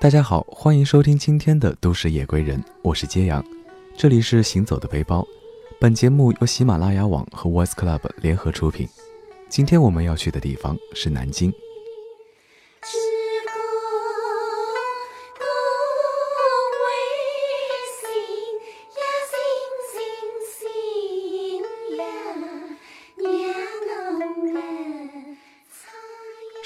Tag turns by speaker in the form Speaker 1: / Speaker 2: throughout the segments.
Speaker 1: 大家好，欢迎收听今天的《都市夜归人》，我是揭阳，这里是行走的背包。本节目由喜马拉雅网和 Voice Club 联合出品。今天我们要去的地方是南京。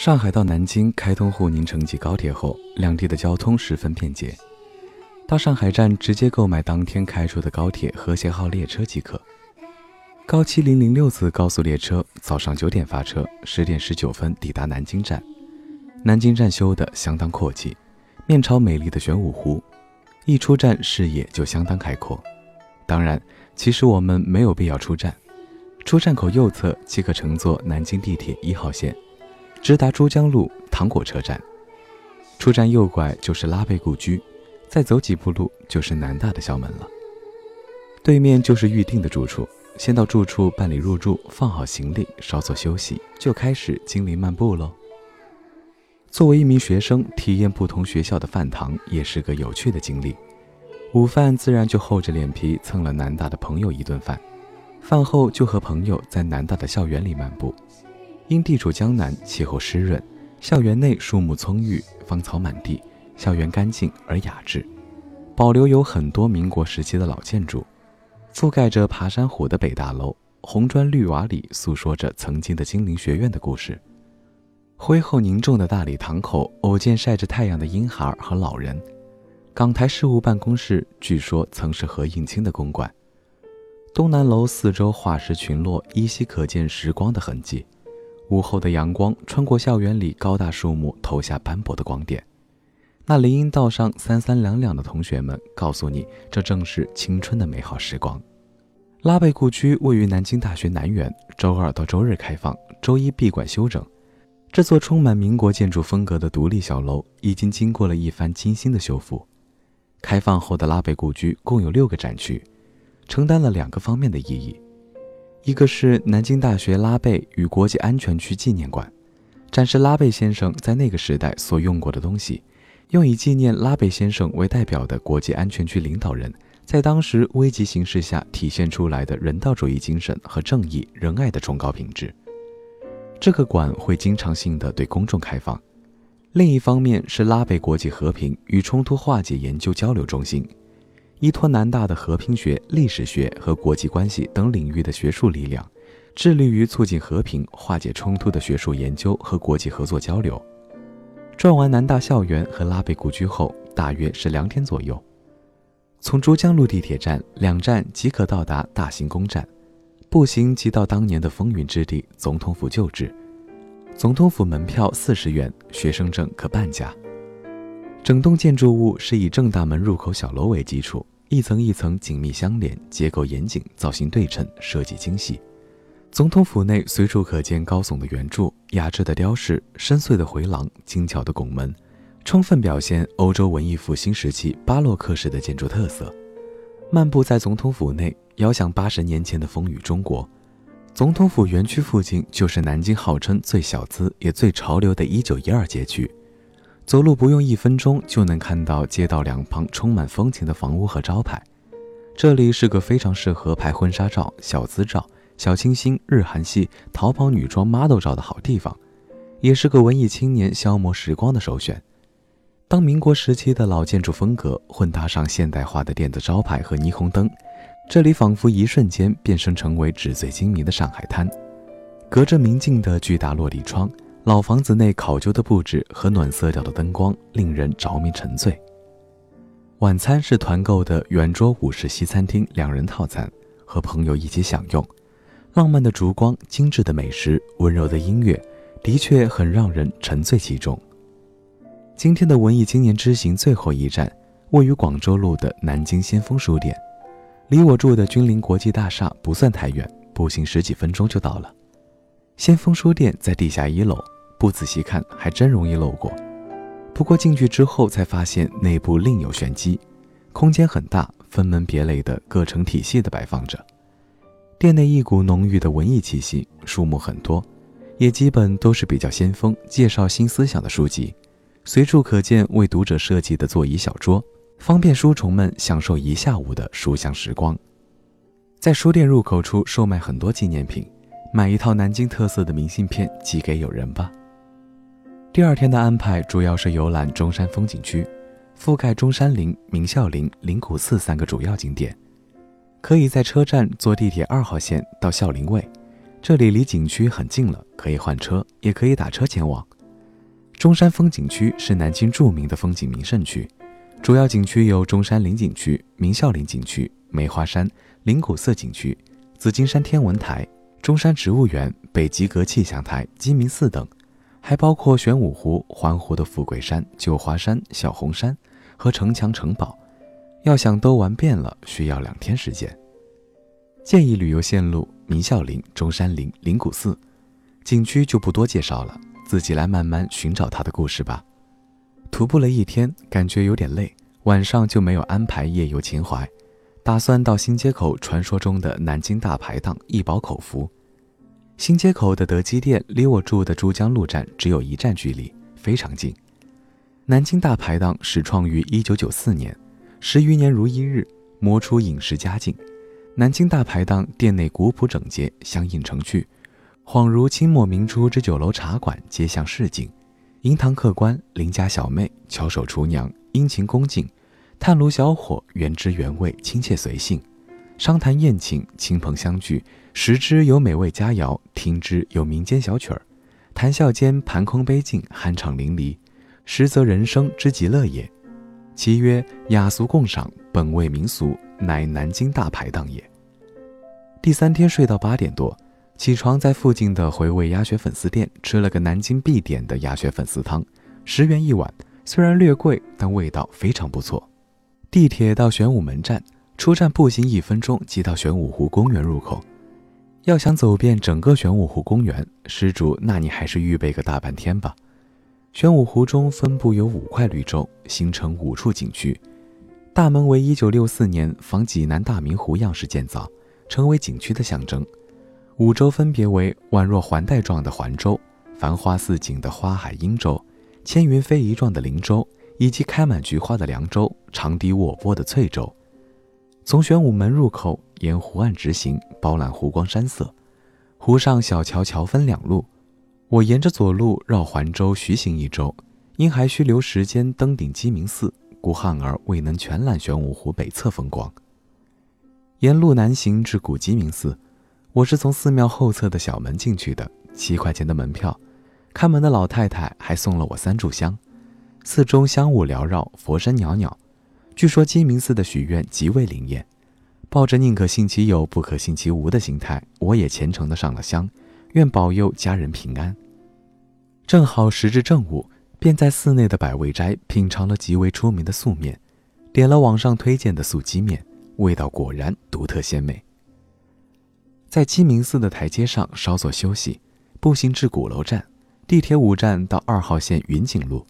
Speaker 1: 上海到南京开通沪宁城际高铁后，两地的交通十分便捷。到上海站直接购买当天开出的高铁和谐号列车即可。高七零零六次高速列车早上九点发车，十点十九分抵达南京站。南京站修得相当阔气，面朝美丽的玄武湖，一出站视野就相当开阔。当然，其实我们没有必要出站，出站口右侧即可乘坐南京地铁一号线。直达珠江路糖果车站，出站右拐就是拉贝故居，再走几步路就是南大的校门了。对面就是预定的住处，先到住处办理入住，放好行李，稍作休息，就开始精灵漫步喽。作为一名学生，体验不同学校的饭堂也是个有趣的经历。午饭自然就厚着脸皮蹭了南大的朋友一顿饭，饭后就和朋友在南大的校园里漫步。因地处江南，气候湿润，校园内树木葱郁，芳草满地，校园干净而雅致，保留有很多民国时期的老建筑，覆盖着爬山虎的北大楼，红砖绿瓦里诉说着曾经的金陵学院的故事。恢厚凝重的大礼堂口，偶见晒着太阳的婴孩和老人。港台事务办公室据说曾是何应钦的公馆。东南楼四周化石群落，依稀可见时光的痕迹。午后的阳光穿过校园里高大树木，投下斑驳的光点。那林荫道上三三两两的同学们，告诉你，这正是青春的美好时光。拉贝故居位于南京大学南园，周二到周日开放，周一闭馆休整。这座充满民国建筑风格的独立小楼，已经经过了一番精心的修复。开放后的拉贝故居共有六个展区，承担了两个方面的意义。一个是南京大学拉贝与国际安全区纪念馆，展示拉贝先生在那个时代所用过的东西，用以纪念拉贝先生为代表的国际安全区领导人，在当时危急形势下体现出来的人道主义精神和正义仁爱的崇高品质。这个馆会经常性的对公众开放。另一方面是拉贝国际和平与冲突化解研究交流中心。依托南大的和平学、历史学和国际关系等领域的学术力量，致力于促进和平、化解冲突的学术研究和国际合作交流。转完南大校园和拉贝故居后，大约是两点左右，从珠江路地铁站两站即可到达大行宫站，步行即到当年的风云之地总统府旧址。总统府门票四十元，学生证可半价。整栋建筑物是以正大门入口小楼为基础。一层一层紧密相连，结构严谨，造型对称，设计精细。总统府内随处可见高耸的圆柱、雅致的雕饰、深邃的回廊、精巧的拱门，充分表现欧洲文艺复兴时期巴洛克式的建筑特色。漫步在总统府内，遥想八十年前的风雨中国。总统府园区附近就是南京号称最小资也最潮流的一九一二街区。走路不用一分钟就能看到街道两旁充满风情的房屋和招牌，这里是个非常适合拍婚纱照、小资照、小清新、日韩系、淘宝女装 model 照的好地方，也是个文艺青年消磨时光的首选。当民国时期的老建筑风格混搭上现代化的电子招牌和霓虹灯，这里仿佛一瞬间变身成为纸醉金迷的上海滩。隔着明镜的巨大落地窗。老房子内考究的布置和暖色调的灯光令人着迷沉醉。晚餐是团购的圆桌五式西餐厅两人套餐，和朋友一起享用。浪漫的烛光、精致的美食、温柔的音乐，的确很让人沉醉其中。今天的文艺青年之行最后一站，位于广州路的南京先锋书店，离我住的君临国际大厦不算太远，步行十几分钟就到了。先锋书店在地下一楼。不仔细看还真容易漏过，不过进去之后才发现内部另有玄机。空间很大，分门别类的各成体系的摆放着。店内一股浓郁的文艺气息，书目很多，也基本都是比较先锋、介绍新思想的书籍。随处可见为读者设计的座椅小桌，方便书虫们享受一下午的书香时光。在书店入口处售卖很多纪念品，买一套南京特色的明信片寄给友人吧。第二天的安排主要是游览中山风景区，覆盖中山陵、明孝陵、灵谷寺三个主要景点。可以在车站坐地铁二号线到孝陵卫，这里离景区很近了，可以换车，也可以打车前往。中山风景区是南京著名的风景名胜区，主要景区有中山陵景区、明孝陵景区、梅花山、灵谷寺景区、紫金山天文台、中山植物园、北极阁气象台、鸡鸣寺等，还包括玄武湖、环湖的富贵山、九华山、小红山和城墙城堡。要想都玩遍了，需要两天时间。建议旅游线路：明孝陵、中山陵、灵谷寺。景区就不多介绍了，自己来慢慢寻找它的故事吧。徒步了一天，感觉有点累，晚上就没有安排夜游秦淮，打算到新街口传说中的南京大排档一饱口福。新街口的德基店离我住的珠江路站只有一站距离，非常近。南京大排档始创于一九九四年。十余年如一日，磨出饮食佳境。南京大排档店内古朴整洁，相映成趣，恍如清末明初之酒楼茶馆，街巷市井。银堂客官、邻家小妹、巧手厨娘，殷勤恭敬；炭炉小伙，原汁原味，亲切随性。商谈宴请，亲朋相聚，食之有美味佳肴，听之有民间小曲儿，谈笑间盘空杯尽，酣畅淋漓，实则人生之极乐也。其曰雅俗共赏，本味民俗，乃南京大排档也。第三天睡到八点多，起床在附近的回味鸭血粉丝店吃了个南京必点的鸭血粉丝汤，十元一碗，虽然略贵，但味道非常不错。地铁到玄武门站，出站步行一分钟即到玄武湖公园入口。要想走遍整个玄武湖公园，施主，那你还是预备个大半天吧。玄武湖中分布有五块绿洲，形成五处景区。大门为一九六四年仿济南大明湖样式建造，成为景区的象征。五洲分别为宛若环带状的环洲、繁花似锦的花海鹰洲、千云飞移状的灵洲，以及开满菊花的凉州、长堤卧波的翠洲。从玄武门入口沿湖岸直行，饱览湖光山色。湖上小桥桥分两路。我沿着左路绕环洲徐行一周，因还需留时间登顶鸡鸣寺，故汉儿未能全览玄武湖北侧风光。沿路南行至古鸡鸣寺，我是从寺庙后侧的小门进去的，七块钱的门票。看门的老太太还送了我三炷香。寺中香雾缭绕，佛声袅袅。据说鸡鸣寺的许愿极为灵验。抱着宁可信其有，不可信其无的心态，我也虔诚地上了香，愿保佑家人平安。正好时至正午，便在寺内的百味斋品尝了极为出名的素面，点了网上推荐的素鸡面，味道果然独特鲜美。在鸡鸣寺的台阶上稍作休息，步行至鼓楼站，地铁五站到二号线云锦路，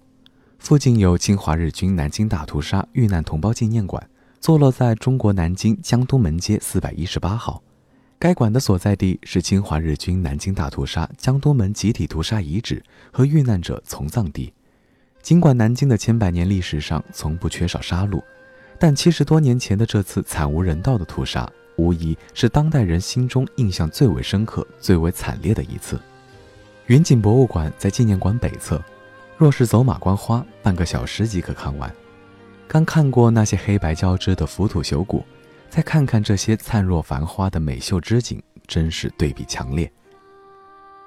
Speaker 1: 附近有侵华日军南京大屠杀遇难同胞纪念馆，坐落在中国南京江东门街四百一十八号。该馆的所在地是侵华日军南京大屠杀江东门集体屠杀遗址和遇难者从葬地。尽管南京的千百年历史上从不缺少杀戮，但七十多年前的这次惨无人道的屠杀，无疑是当代人心中印象最为深刻、最为惨烈的一次。云锦博物馆在纪念馆北侧，若是走马观花，半个小时即可看完。刚看过那些黑白交织的浮土朽骨。再看看这些灿若繁花的美秀之景，真是对比强烈。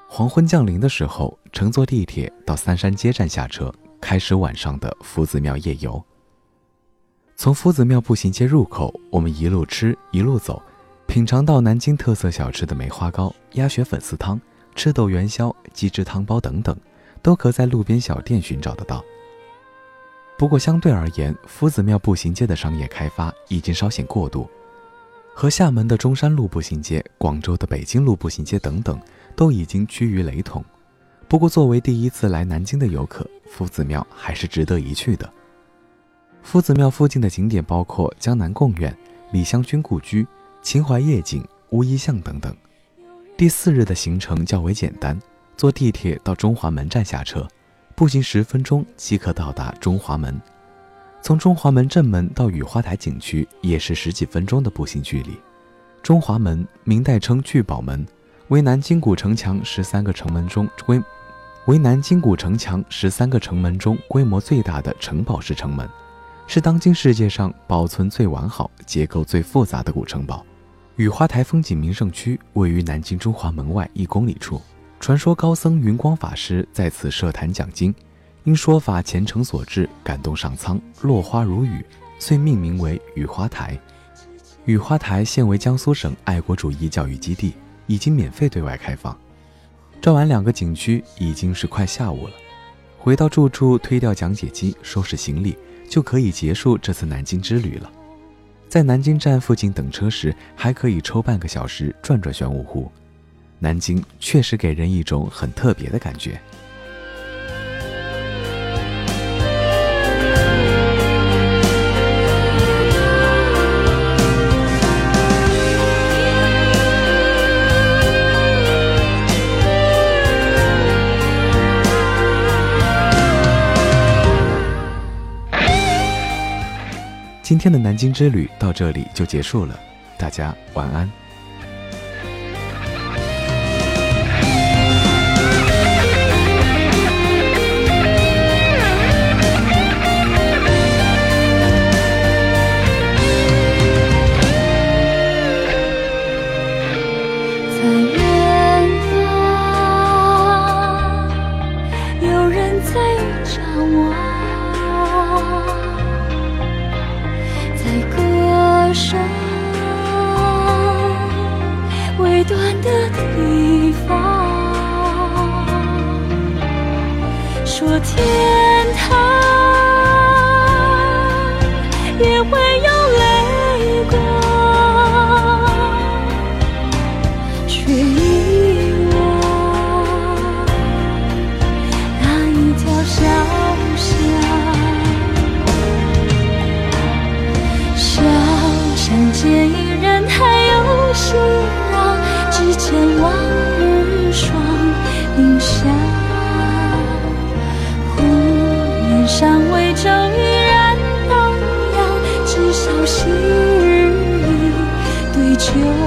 Speaker 1: 黄昏降临的时候，乘坐地铁到三山街站下车，开始晚上的夫子庙夜游。从夫子庙步行街入口，我们一路吃一路走，品尝到南京特色小吃的梅花糕、鸭血粉丝汤、赤豆元宵、鸡汁汤包等等，都可在路边小店寻找得到。不过相对而言，夫子庙步行街的商业开发已经稍显过度，和厦门的中山路步行街、广州的北京路步行街等等，都已经趋于雷同。不过，作为第一次来南京的游客，夫子庙还是值得一去的。夫子庙附近的景点包括江南贡院、李香君故居、秦淮夜景、乌衣巷等等。第四日的行程较为简单，坐地铁到中华门站下车。步行十分钟即可到达中华门。从中华门正门到雨花台景区也是十几分钟的步行距离。中华门，明代称聚宝门，为南京古城墙十三个城门中规，为南京古城墙十三个城门中规模最大的城堡式城门，是当今世界上保存最完好、结构最复杂的古城堡。雨花台风景名胜区位于南京中华门外一公里处，传说高僧云光法师在此设坛讲经。因说法虔诚所致，感动上苍，落花如雨，遂命名为雨花台。雨花台现为江苏省爱国主义教育基地，已经免费对外开放。转完两个景区，已经是快下午了。回到住处，推掉讲解机，收拾行李，就可以结束这次南京之旅了。在南京站附近等车时，还可以抽半个小时转转玄武湖。南京确实给人一种很特别的感觉。今天的南京之旅到这里就结束了，大家晚安。
Speaker 2: 天对